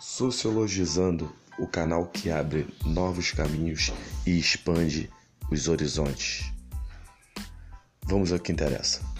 Sociologizando o canal que abre novos caminhos e expande os horizontes. Vamos ao que interessa.